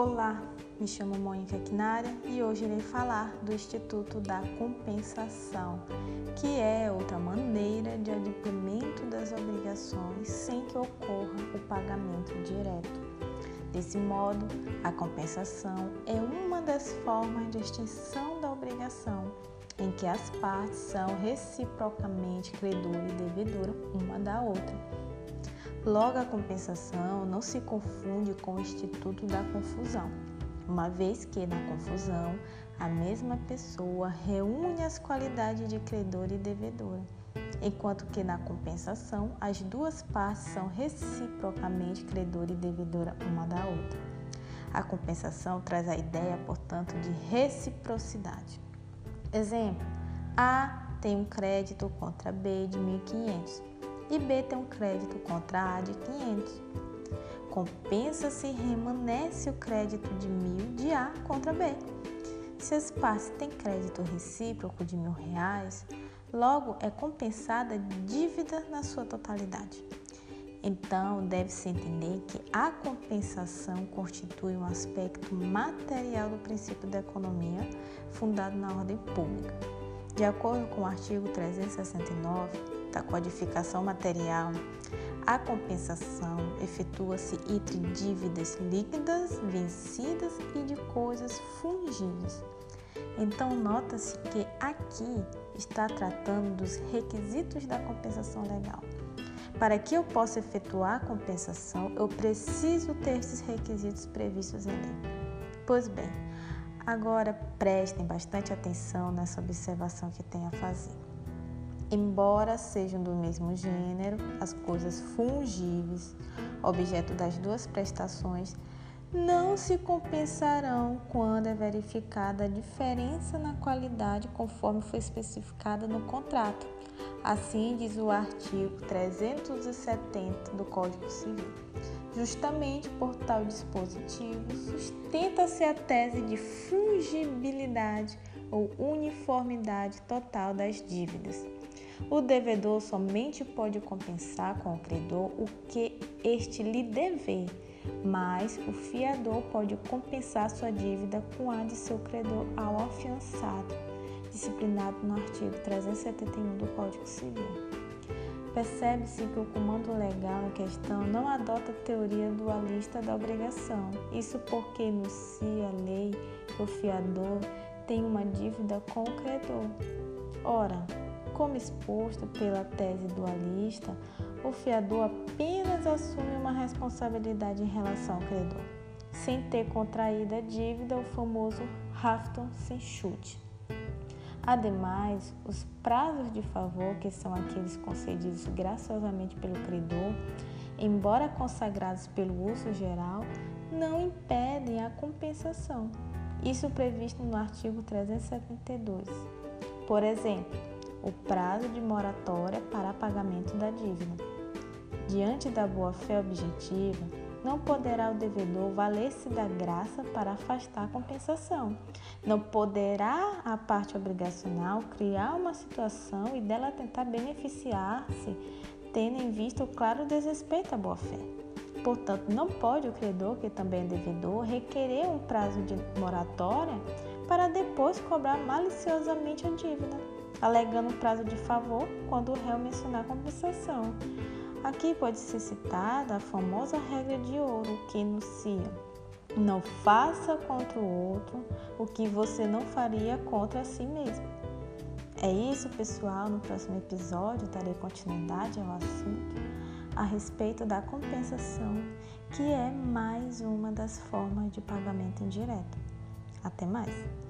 Olá, me chamo Mônica Quinara e hoje irei falar do Instituto da Compensação, que é outra maneira de adimplemento das obrigações sem que ocorra o pagamento direto. Desse modo, a compensação é uma das formas de extinção da obrigação em que as partes são reciprocamente credora e devedora uma da outra Logo, a compensação não se confunde com o instituto da confusão, uma vez que na confusão a mesma pessoa reúne as qualidades de credor e devedor, enquanto que na compensação as duas partes são reciprocamente credor e devedora uma da outra. A compensação traz a ideia, portanto, de reciprocidade. Exemplo: A tem um crédito contra B de 1.500 e B tem um crédito contra A de 500. Compensa-se e remanece o crédito de mil de A contra B. Se as partes têm crédito recíproco de mil reais, logo é compensada a dívida na sua totalidade. Então, deve-se entender que a compensação constitui um aspecto material do princípio da economia fundado na ordem pública. De acordo com o artigo 369, da codificação material, a compensação efetua-se entre dívidas líquidas, vencidas e de coisas fungíveis. Então, nota-se que aqui está tratando dos requisitos da compensação legal. Para que eu possa efetuar a compensação, eu preciso ter esses requisitos previstos em lei. Pois bem, agora prestem bastante atenção nessa observação que tenho a fazer. Embora sejam do mesmo gênero, as coisas fungíveis, objeto das duas prestações, não se compensarão quando é verificada a diferença na qualidade conforme foi especificada no contrato. Assim diz o artigo 370 do Código Civil. Justamente por tal dispositivo, sustenta-se a tese de fungibilidade ou uniformidade total das dívidas. O devedor somente pode compensar com o credor o que este lhe dever, mas o fiador pode compensar sua dívida com a de seu credor ao afiançado, disciplinado no artigo 371 do Código Civil. Percebe-se que o comando legal em questão não adota a teoria dualista da obrigação. Isso porque enuncia a lei que o fiador tem uma dívida com o credor. Ora, como exposto pela tese dualista, o fiador apenas assume uma responsabilidade em relação ao credor, sem ter contraído a dívida, o famoso rafton sem chute. Ademais, os prazos de favor, que são aqueles concedidos graciosamente pelo credor, embora consagrados pelo uso geral, não impedem a compensação. Isso previsto no artigo 372. Por exemplo, o prazo de moratória para pagamento da dívida. Diante da boa-fé objetiva, não poderá o devedor valer-se da graça para afastar a compensação. Não poderá a parte obrigacional criar uma situação e dela tentar beneficiar-se, tendo em vista o claro desrespeito à boa-fé. Portanto, não pode o credor, que também é devedor, requerer um prazo de moratória para depois cobrar maliciosamente a dívida alegando prazo de favor quando o réu mencionar compensação. Aqui pode ser citada a famosa regra de ouro que enuncia: não faça contra o outro o que você não faria contra si mesmo. É isso, pessoal. No próximo episódio darei continuidade ao assunto a respeito da compensação, que é mais uma das formas de pagamento indireto. Até mais!